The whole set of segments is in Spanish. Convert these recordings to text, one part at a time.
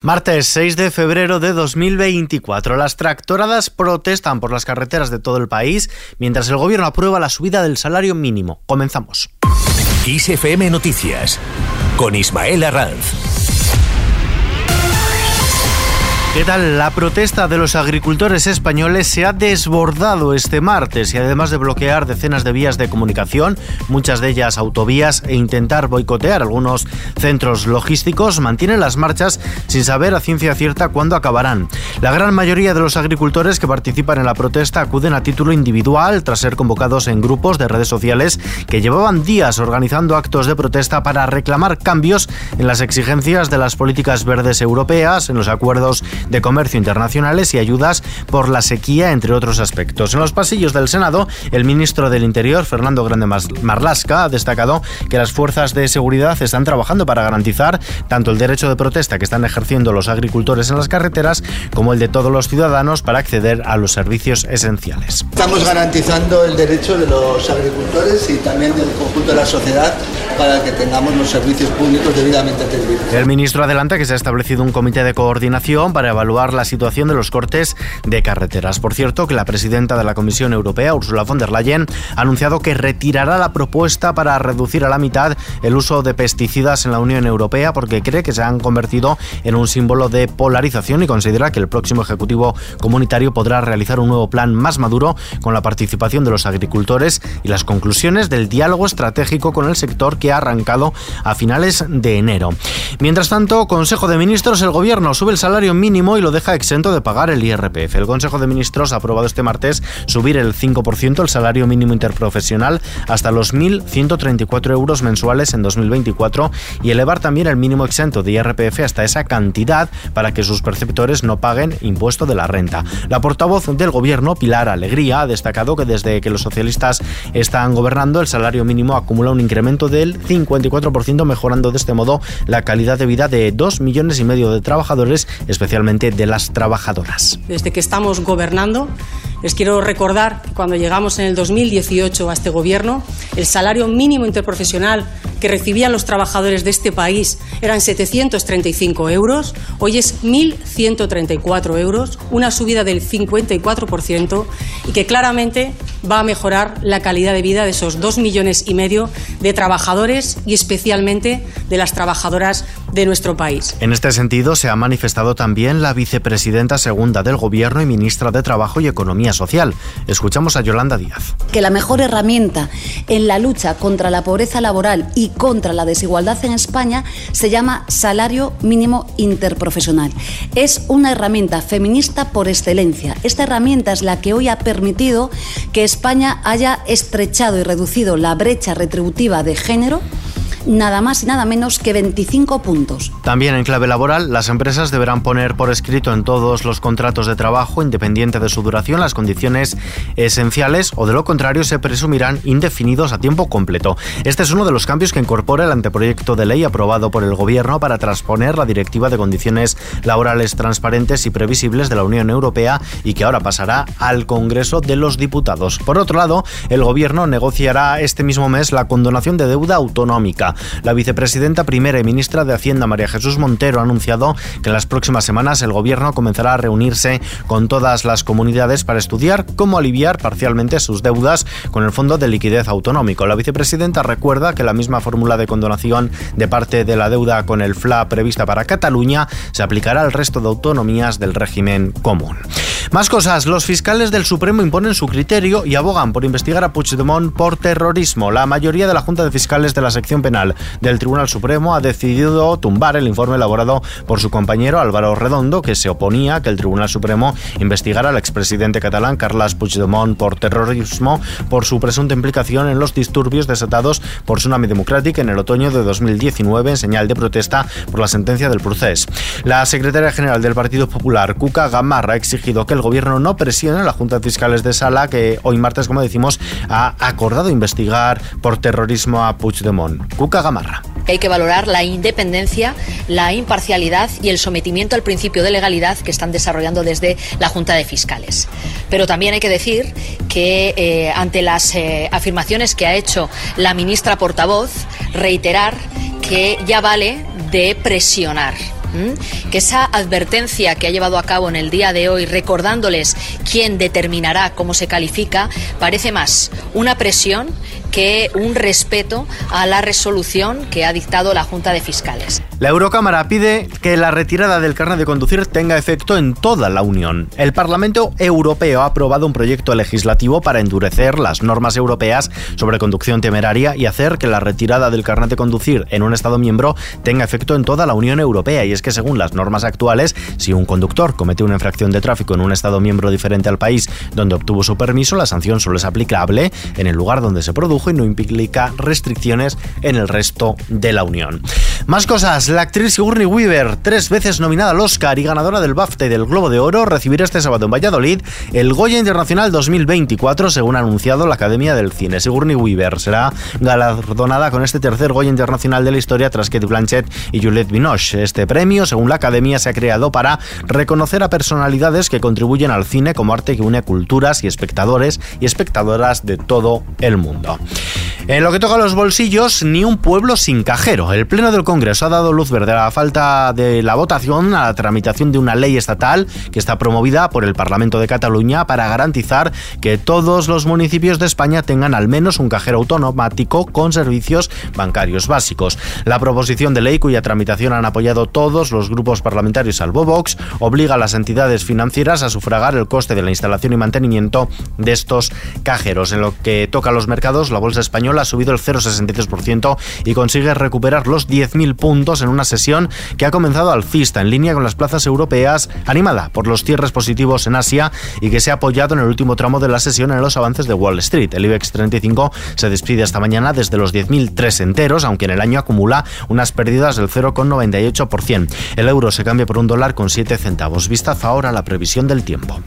Martes 6 de febrero de 2024. Las tractoradas protestan por las carreteras de todo el país mientras el gobierno aprueba la subida del salario mínimo. Comenzamos. ISFM Noticias con Ismael Arranz. ¿Qué tal? La protesta de los agricultores españoles se ha desbordado este martes y además de bloquear decenas de vías de comunicación, muchas de ellas autovías, e intentar boicotear algunos centros logísticos, mantienen las marchas sin saber a ciencia cierta cuándo acabarán. La gran mayoría de los agricultores que participan en la protesta acuden a título individual tras ser convocados en grupos de redes sociales que llevaban días organizando actos de protesta para reclamar cambios en las exigencias de las políticas verdes europeas, en los acuerdos de Comercio Internacionales y ayudas por la sequía, entre otros aspectos. En los pasillos del Senado, el ministro del Interior, Fernando Grande Marlasca, ha destacado que las fuerzas de seguridad están trabajando para garantizar tanto el derecho de protesta que están ejerciendo los agricultores en las carreteras como el de todos los ciudadanos para acceder a los servicios esenciales. Estamos garantizando el derecho de los agricultores y también del conjunto de la sociedad para que tengamos los servicios públicos debidamente atendidos. El ministro adelanta que se ha establecido un comité de coordinación para evaluar la situación de los cortes de carreteras. Por cierto, que la presidenta de la Comisión Europea, Ursula von der Leyen, ha anunciado que retirará la propuesta para reducir a la mitad el uso de pesticidas en la Unión Europea porque cree que se han convertido en un símbolo de polarización y considera que el próximo Ejecutivo Comunitario podrá realizar un nuevo plan más maduro con la participación de los agricultores y las conclusiones del diálogo estratégico con el sector que ha arrancado a finales de enero. Mientras tanto, Consejo de Ministros, el Gobierno sube el salario mínimo y lo deja exento de pagar el IRPF. El Consejo de Ministros ha aprobado este martes subir el 5% el salario mínimo interprofesional hasta los 1.134 euros mensuales en 2024 y elevar también el mínimo exento de IRPF hasta esa cantidad para que sus perceptores no paguen impuesto de la renta. La portavoz del Gobierno, Pilar Alegría, ha destacado que desde que los socialistas están gobernando, el salario mínimo acumula un incremento del 54%, mejorando de este modo la calidad de vida de 2 millones y medio de trabajadores, especialmente de las trabajadoras. Desde que estamos gobernando, les quiero recordar que cuando llegamos en el 2018 a este gobierno, el salario mínimo interprofesional que recibían los trabajadores de este país eran 735 euros, hoy es 1.134 euros, una subida del 54% y que claramente va a mejorar la calidad de vida de esos dos millones y medio de trabajadores y especialmente de las trabajadoras de nuestro país. En este sentido, se ha manifestado también la vicepresidenta segunda del Gobierno y ministra de Trabajo y Economía Social. Escuchamos a Yolanda Díaz. Que la mejor herramienta en la lucha contra la pobreza laboral y contra la desigualdad en España se llama salario mínimo interprofesional. Es una herramienta feminista por excelencia. Esta herramienta es la que hoy ha permitido que España haya estrechado y reducido la brecha retributiva de género nada más y nada menos que 25 puntos. También en clave laboral, las empresas deberán poner por escrito en todos los contratos de trabajo, independiente de su duración, las condiciones esenciales o de lo contrario se presumirán indefinidos a tiempo completo. Este es uno de los cambios que incorpora el anteproyecto de ley aprobado por el Gobierno para transponer la Directiva de Condiciones Laborales Transparentes y Previsibles de la Unión Europea y que ahora pasará al Congreso de los Diputados. Por otro lado, el Gobierno negociará este mismo mes la condonación de deuda autonómica. La vicepresidenta primera y ministra de Hacienda, María Jesús Montero, ha anunciado que en las próximas semanas el Gobierno comenzará a reunirse con todas las comunidades para estudiar cómo aliviar parcialmente sus deudas con el Fondo de Liquidez Autonómico. La vicepresidenta recuerda que la misma fórmula de condonación de parte de la deuda con el FLA prevista para Cataluña se aplicará al resto de autonomías del régimen común. Más cosas, los fiscales del Supremo imponen su criterio y abogan por investigar a Puigdemont por terrorismo. La mayoría de la Junta de Fiscales de la sección penal del Tribunal Supremo ha decidido tumbar el informe elaborado por su compañero Álvaro Redondo, que se oponía a que el Tribunal Supremo investigara al expresidente catalán Carles Puigdemont por terrorismo por su presunta implicación en los disturbios desatados por Tsunami Democratic en el otoño de 2019 en señal de protesta por la sentencia del proceso. La secretaria general del Partido Popular, Cuca Gamarra, ha exigido que el gobierno no presione a la Junta de Fiscales de Sala, que hoy martes, como decimos, ha acordado investigar por terrorismo a Puigdemont. Cuca Gamarra. Hay que valorar la independencia, la imparcialidad y el sometimiento al principio de legalidad que están desarrollando desde la Junta de Fiscales. Pero también hay que decir que eh, ante las eh, afirmaciones que ha hecho la ministra portavoz, reiterar que ya vale de presionar que esa advertencia que ha llevado a cabo en el día de hoy, recordándoles quién determinará cómo se califica, parece más una presión que un respeto a la resolución que ha dictado la Junta de Fiscales. La Eurocámara pide que la retirada del carnet de conducir tenga efecto en toda la Unión. El Parlamento Europeo ha aprobado un proyecto legislativo para endurecer las normas europeas sobre conducción temeraria y hacer que la retirada del carnet de conducir en un Estado miembro tenga efecto en toda la Unión Europea. Y es que según las normas actuales, si un conductor comete una infracción de tráfico en un Estado miembro diferente al país donde obtuvo su permiso, la sanción solo es aplicable en el lugar donde se y no implica restricciones en el resto de la Unión. Más cosas, la actriz Sigourney Weaver, tres veces nominada al Oscar y ganadora del BAFTA y del Globo de Oro, recibirá este sábado en Valladolid el Goya Internacional 2024, según ha anunciado la Academia del Cine. Sigourney Weaver será galardonada con este tercer Goya Internacional de la historia tras Kate Blanchett y Juliette Binoche. Este premio, según la Academia, se ha creado para reconocer a personalidades que contribuyen al cine como arte que une culturas y espectadores y espectadoras de todo el mundo. En lo que toca a los bolsillos, ni un pueblo sin cajero. El Pleno del Congreso ha dado luz verde a la falta de la votación a la tramitación de una ley estatal que está promovida por el Parlamento de Cataluña para garantizar que todos los municipios de España tengan al menos un cajero automático con servicios bancarios básicos. La proposición de ley, cuya tramitación han apoyado todos los grupos parlamentarios salvo Vox, obliga a las entidades financieras a sufragar el coste de la instalación y mantenimiento de estos cajeros. En lo que toca a los mercados, la bolsa española ha subido el 0,63% y consigue recuperar los 10.000 puntos en una sesión que ha comenzado alcista en línea con las plazas europeas, animada por los cierres positivos en Asia y que se ha apoyado en el último tramo de la sesión en los avances de Wall Street. El IBEX 35 se despide esta mañana desde los 10.003 enteros, aunque en el año acumula unas pérdidas del 0,98%. El euro se cambia por un dólar con 7 centavos. Vistazo ahora la previsión del tiempo.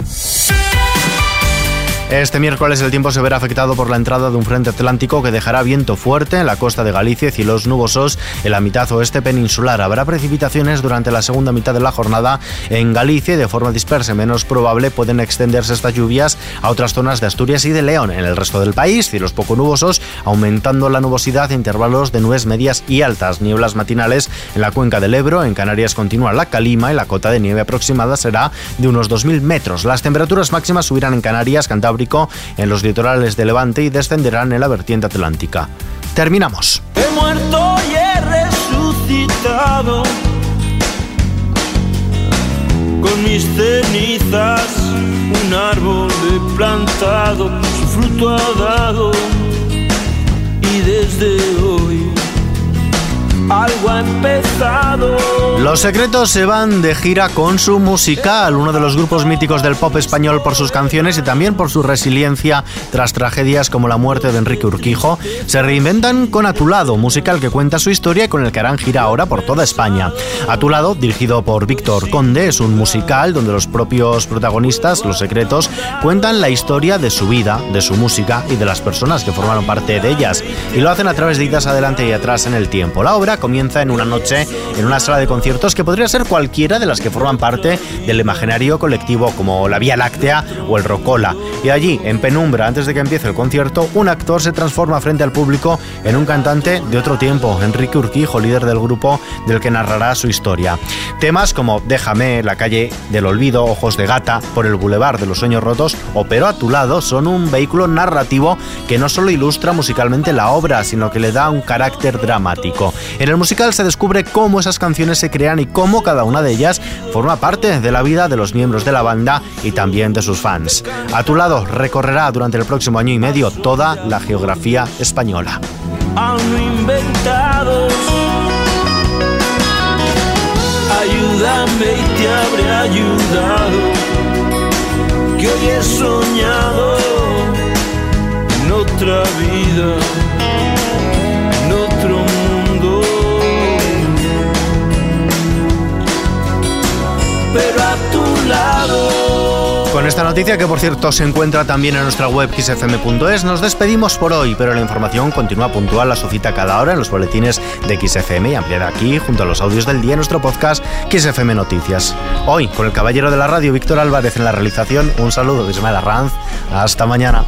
Este miércoles el tiempo se verá afectado por la entrada de un frente atlántico que dejará viento fuerte en la costa de Galicia y cielos nubosos en la mitad oeste peninsular. Habrá precipitaciones durante la segunda mitad de la jornada en Galicia y de forma dispersa menos probable pueden extenderse estas lluvias a otras zonas de Asturias y de León. En el resto del país, cielos poco nubosos, aumentando la nubosidad en intervalos de nubes medias y altas. Nieblas matinales en la cuenca del Ebro, en Canarias continúa la calima y la cota de nieve aproximada será de unos 2.000 metros. Las temperaturas máximas subirán en Canarias, Cantabria en los litorales de Levante y descenderán en la vertiente atlántica. Terminamos. He muerto y he resucitado. Con mis cenizas un árbol he plantado, su fruto ha dado y desde hoy algo ha empezado. Los secretos se van de gira con su musical, uno de los grupos míticos del pop español por sus canciones y también por su resiliencia tras tragedias como la muerte de Enrique Urquijo. Se reinventan con A tu lado, musical que cuenta su historia y con el que harán gira ahora por toda España. A tu lado, dirigido por Víctor Conde, es un musical donde los propios protagonistas, los secretos, cuentan la historia de su vida, de su música y de las personas que formaron parte de ellas. Y lo hacen a través de idas adelante y atrás en el tiempo. La obra comienza en una noche en una sala de conciertos que podría ser cualquiera de las que forman parte del imaginario colectivo como la Vía Láctea o el Rocola. Y allí, en penumbra, antes de que empiece el concierto, un actor se transforma frente al público en un cantante de otro tiempo, Enrique Urquijo, líder del grupo del que narrará su historia. Temas como Déjame, La calle del olvido, Ojos de gata, Por el bulevar de los sueños rotos o Pero a tu lado son un vehículo narrativo que no solo ilustra musicalmente la obra, sino que le da un carácter dramático. En el musical se descubre cómo esas canciones se crean y cómo cada una de ellas forma parte de la vida de los miembros de la banda y también de sus fans. A tu lado recorrerá durante el próximo año y medio toda la geografía española. Ayúdame y te habré ayudado. Que hoy he soñado en otra vida, Con esta noticia, que por cierto se encuentra también en nuestra web xfm.es, nos despedimos por hoy, pero la información continúa puntual a su cita cada hora en los boletines de XFM y ampliada aquí junto a los audios del día en nuestro podcast XFM Noticias. Hoy, con el caballero de la radio Víctor Álvarez en la realización, un saludo de Ismael Arranz. Hasta mañana.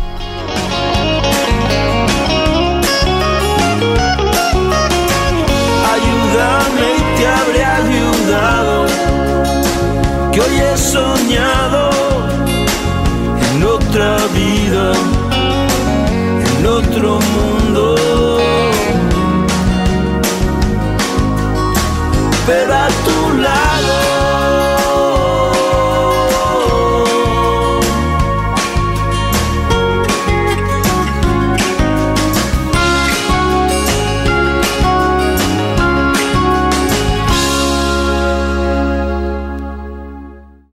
pero a tu lado.